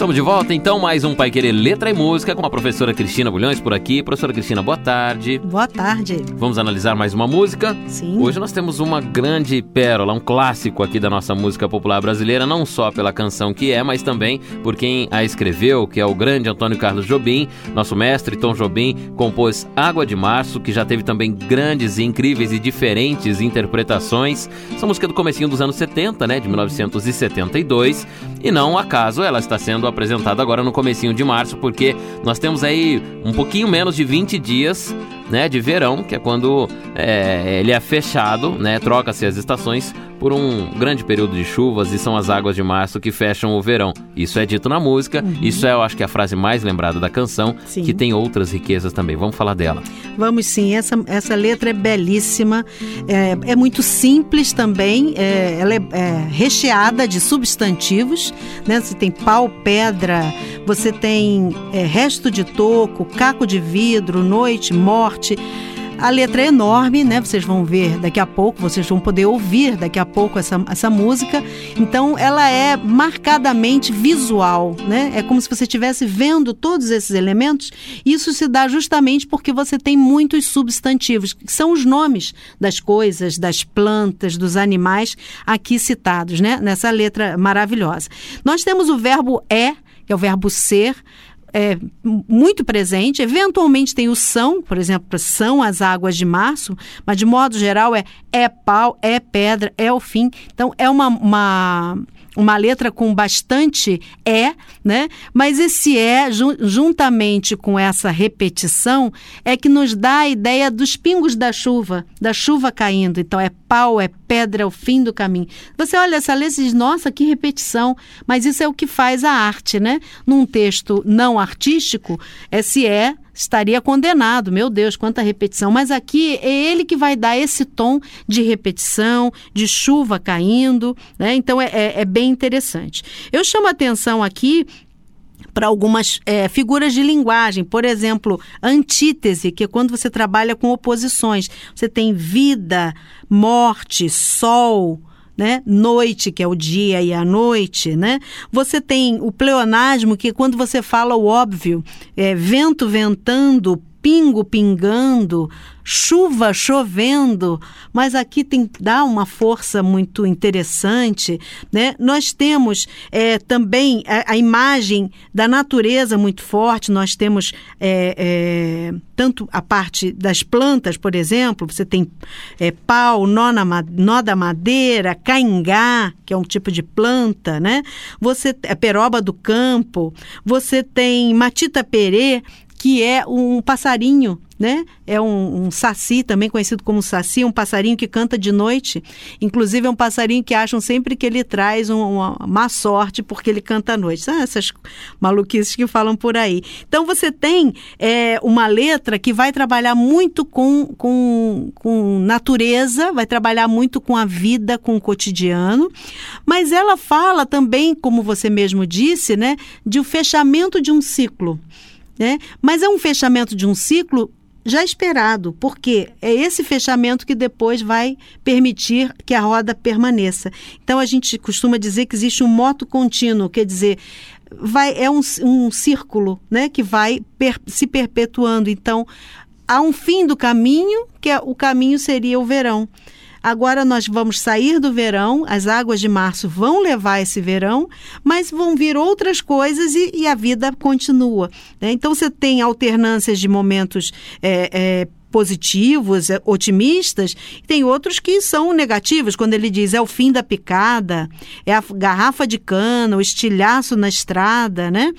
Estamos de volta, então, mais um Pai Querer Letra e Música com a professora Cristina Bulhões por aqui. Professora Cristina, boa tarde. Boa tarde. Vamos analisar mais uma música? Sim. Hoje nós temos uma grande pérola, um clássico aqui da nossa música popular brasileira, não só pela canção que é, mas também por quem a escreveu, que é o grande Antônio Carlos Jobim. Nosso mestre Tom Jobim compôs Água de Março, que já teve também grandes, incríveis e diferentes interpretações. Essa música é do comecinho dos anos 70, né, de 1972, e não acaso ela está sendo apresentado agora no comecinho de março, porque nós temos aí um pouquinho menos de 20 dias né, de verão, que é quando é, ele é fechado, né, troca-se as estações por um grande período de chuvas e são as águas de março que fecham o verão. Isso é dito na música, uhum. isso é, eu acho que é a frase mais lembrada da canção, sim. que tem outras riquezas também. Vamos falar dela. Vamos sim, essa, essa letra é belíssima, é, é muito simples também, é, ela é, é, recheada de substantivos, né? Você tem pau, pedra, você tem é, resto de toco, caco de vidro, noite, morte. A letra é enorme, né? Vocês vão ver daqui a pouco, vocês vão poder ouvir daqui a pouco essa, essa música. Então, ela é marcadamente visual, né? É como se você estivesse vendo todos esses elementos. Isso se dá justamente porque você tem muitos substantivos, que são os nomes das coisas, das plantas, dos animais aqui citados, né? Nessa letra maravilhosa. Nós temos o verbo é, que é o verbo ser, é, muito presente. Eventualmente tem o são, por exemplo, são as águas de março, mas de modo geral é é pau, é pedra, é o fim. Então é uma, uma uma letra com bastante é, né? Mas esse é, juntamente com essa repetição, é que nos dá a ideia dos pingos da chuva, da chuva caindo. Então é pau, é pedra, é o fim do caminho. Você olha essa letra e diz, nossa, que repetição. Mas isso é o que faz a arte, né? Num texto não artístico, esse é estaria condenado. Meu Deus, quanta repetição. Mas aqui é ele que vai dar esse tom de repetição, de chuva caindo, né? Então é, é, é bem interessante. Eu chamo a atenção aqui para algumas é, figuras de linguagem, por exemplo, antítese, que é quando você trabalha com oposições. Você tem vida, morte, sol, né? Noite, que é o dia e a noite, né? Você tem o pleonasmo, que quando você fala o óbvio, é vento ventando, pingo pingando, chuva chovendo, mas aqui tem dá uma força muito interessante, né? Nós temos é, também a, a, imagem da natureza muito forte. Nós temos é, é, tanto a parte das plantas, por exemplo, você tem é, pau, nó, na, nó da madeira, caingá, que é um tipo de planta, né? Você é peroba do campo, você tem matita perê, que é um passarinho né? É um, um, saci, também conhecido como saci, um passarinho que canta de noite. Inclusive, é um passarinho que acham sempre que ele traz um, uma má sorte porque ele canta à noite. São essas maluquices que falam por aí. Então, você tem é, uma letra que vai trabalhar muito com, com, com natureza, vai trabalhar muito com a vida, com o cotidiano, mas ela fala também, como você mesmo disse, né, de o fechamento de um ciclo. Né? Mas é um fechamento de um ciclo já esperado, porque é esse fechamento que depois vai permitir que a roda permaneça. Então a gente costuma dizer que existe um moto contínuo, quer dizer, vai é um, um círculo, né, que vai per, se perpetuando. Então há um fim do caminho, que é, o caminho seria o verão. Agora nós vamos sair do verão, as águas de março vão levar esse verão, mas vão vir outras coisas e, e a vida continua. Né? Então você tem alternâncias de momentos. É, é, positivos, é, otimistas, tem outros que são negativos, quando ele diz é o fim da picada, é a garrafa de cana, o estilhaço na estrada, né?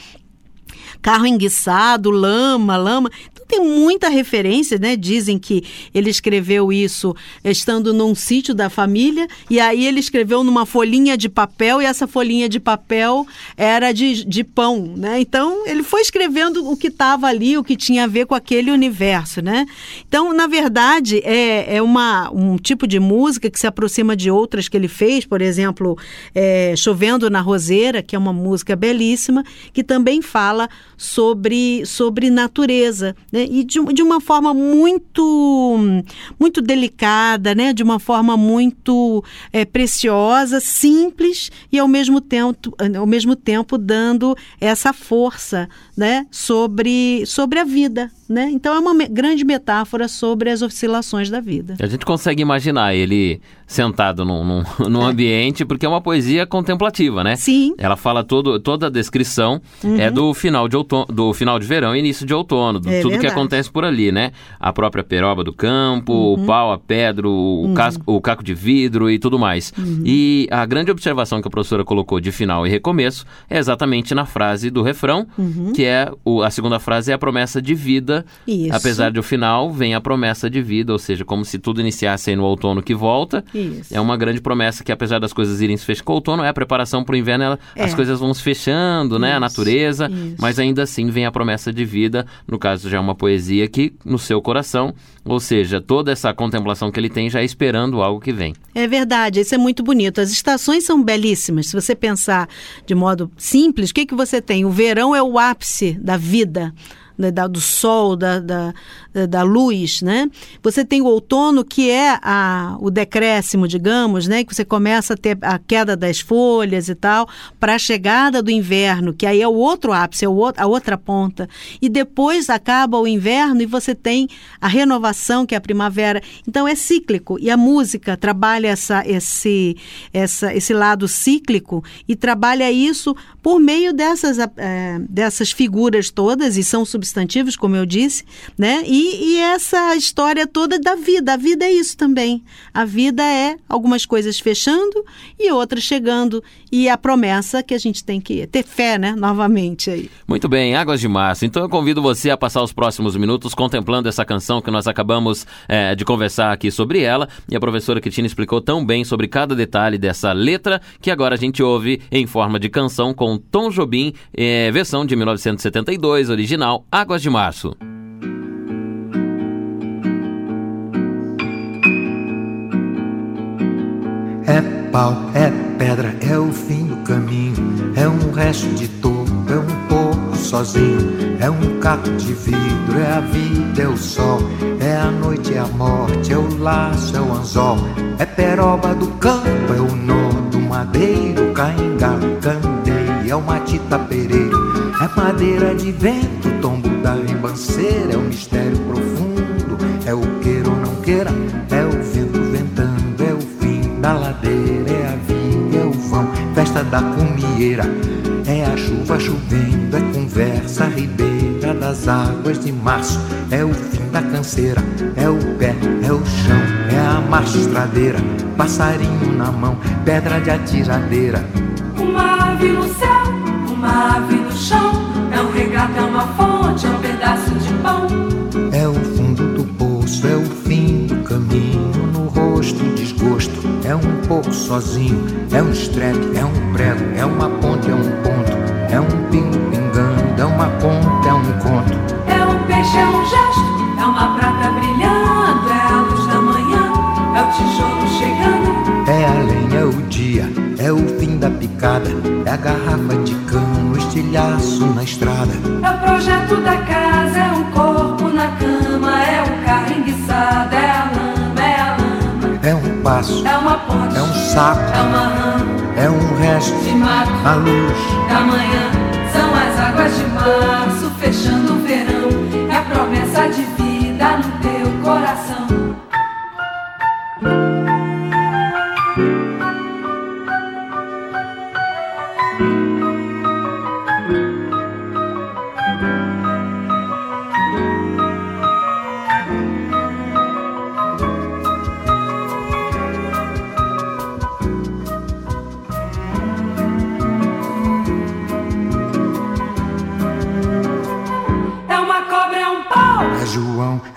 Carro enguiçado, lama, lama tem muita referência, né? Dizem que ele escreveu isso estando num sítio da família, e aí ele escreveu numa folhinha de papel, e essa folhinha de papel era de, de pão, né? Então, ele foi escrevendo o que estava ali, o que tinha a ver com aquele universo, né? Então, na verdade, é, é uma, um tipo de música que se aproxima de outras que ele fez, por exemplo, é, Chovendo na Roseira, que é uma música belíssima, que também fala sobre, sobre natureza, né? Né? e de, de, uma forma muito muito delicada, né? de uma forma muito é, preciosa, simples e ao mesmo tempo ao mesmo tempo dando essa força né? sobre sobre a vida, né? Então é uma me grande metáfora sobre as oscilações da vida. A gente consegue imaginar ele sentado num, num, num é. ambiente, porque é uma poesia contemplativa, né? Sim. Ela fala todo, toda a descrição uhum. é do final de outono, do final de verão e início de outono, do, é tudo verdade. que acontece por ali, né? A própria peroba do campo, uhum. o pau, a pedra, o, uhum. casco, o caco de vidro e tudo mais. Uhum. E a grande observação que a professora colocou de final e recomeço é exatamente na frase do refrão, uhum. que é o, a segunda frase é a promessa de vida isso. Apesar de o final, vem a promessa de vida, ou seja, como se tudo iniciasse aí no outono que volta. Isso. É uma grande promessa que, apesar das coisas irem se fechando com o outono, é a preparação para o inverno, ela, é. as coisas vão se fechando, né? Isso. A natureza, Isso. mas ainda assim vem a promessa de vida, no caso já é uma poesia que no seu coração, ou seja, toda essa contemplação que ele tem já é esperando algo que vem. É verdade, isso é muito bonito. As estações são belíssimas. Se você pensar de modo simples, o que, que você tem? O verão é o ápice da vida da, do sol, da, da, da, luz, né? Você tem o outono, que é a, o decréscimo, digamos, né? Que você começa a ter a queda das folhas e tal, para a chegada do inverno, que aí é o outro ápice, é o, a outra ponta. E depois acaba o inverno e você tem a renovação, que é a primavera. Então é cíclico. E a música trabalha essa, esse, essa, esse lado cíclico e trabalha isso por meio dessas, é, dessas figuras todas, e são substantivos, como eu disse, né? E, e, essa história toda da vida. A vida é isso também. A vida é algumas coisas fechando e outras chegando. E a promessa que a gente tem que ter fé, né? Novamente aí. Muito bem, Águas de Março. Então eu convido você a passar os próximos minutos contemplando essa canção que nós acabamos é, de conversar aqui sobre ela. E a professora Cristina explicou tão bem sobre cada detalhe dessa letra que agora a gente ouve em forma de canção com Tom Jobim, é, versão de 1972, original Águas de Março. É pau, é pedra, é o fim do caminho, é um resto de topo, é um pouco sozinho, é um caco de vidro, é a vida, é o sol, é a noite, é a morte, é o laço, é o anzol, é peroba do campo, é o nó do madeiro, cainga, candeia, é o matita pereiro, é madeira de vento, tombo da ribanceira, é o mistério profundo, é o queira ou não queira, é o vento ventando, é o fim da ladeira, é a vida, é o vão, festa da cumieira, é a chuva chovendo, é conversa ribeira das águas de março, é o fim da canseira, é o pé, é o chão, é a marcha estradeira, passarinho na mão, pedra de atiradeira. Uma ave no céu, uma ave no chão, é um regato, é uma fonte, é um pedaço de pão. É o fundo do poço, é o fim do caminho, no rosto desgosto, é um pouco sozinho, é um estrepe, é um prego, é uma ponte, é um ponto, é um pingo pingando, é uma conta, é um conto. É um peixe, é um gesto, é uma prata brilhando, é a luz da manhã, é o tijolo chegando. É a lenha, é o dia, é o fim da picada, é a garrafa estilhaço na estrada. É o projeto da casa, é o corpo na cama, é o carro enguiçado, é a lama, é a lama. É um passo, é uma ponte, é um sapo, é uma rã, é um resto de mato, a luz da manhã. São as águas de março fechando o verão, é a promessa de vida no teu coração.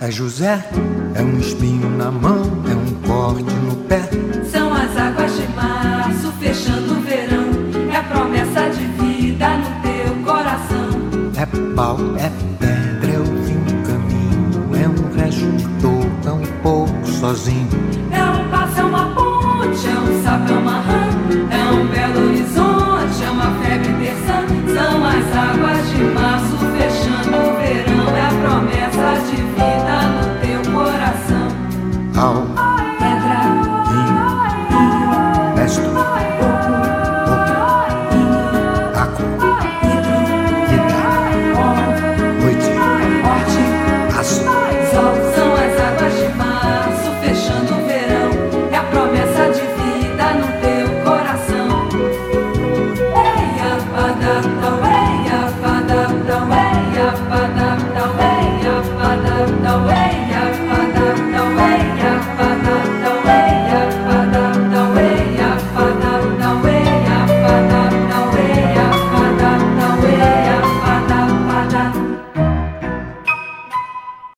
É José, é um espinho na mão, é um corte no pé. São as águas de março fechando o verão. É a promessa de vida no teu coração. É pau, é pedra, é o fim do caminho, é um resto de um pouco sozinho.